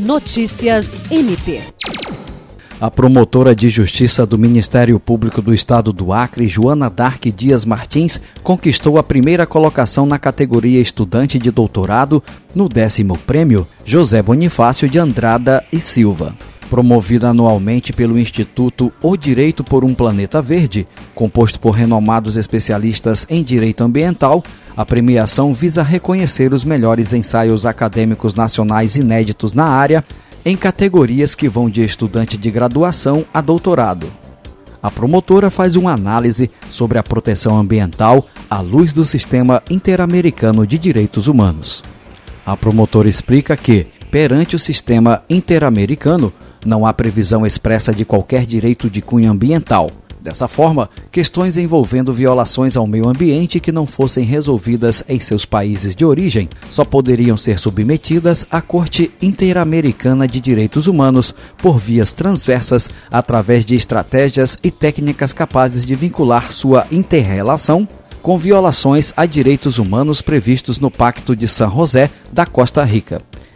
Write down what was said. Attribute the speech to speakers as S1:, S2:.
S1: Notícias MP.
S2: A promotora de justiça do Ministério Público do Estado do Acre, Joana Dark Dias Martins, conquistou a primeira colocação na categoria estudante de doutorado no décimo prêmio José Bonifácio de Andrada e Silva. Promovida anualmente pelo Instituto O Direito por um Planeta Verde, composto por renomados especialistas em direito ambiental, a premiação visa reconhecer os melhores ensaios acadêmicos nacionais inéditos na área em categorias que vão de estudante de graduação a doutorado. A promotora faz uma análise sobre a proteção ambiental à luz do Sistema Interamericano de Direitos Humanos. A promotora explica que, perante o Sistema Interamericano, não há previsão expressa de qualquer direito de cunho ambiental, Dessa forma, questões envolvendo violações ao meio ambiente que não fossem resolvidas em seus países de origem só poderiam ser submetidas à Corte Interamericana de Direitos Humanos por vias transversas através de estratégias e técnicas capazes de vincular sua interrelação com violações a direitos humanos previstos no Pacto de San José da Costa Rica.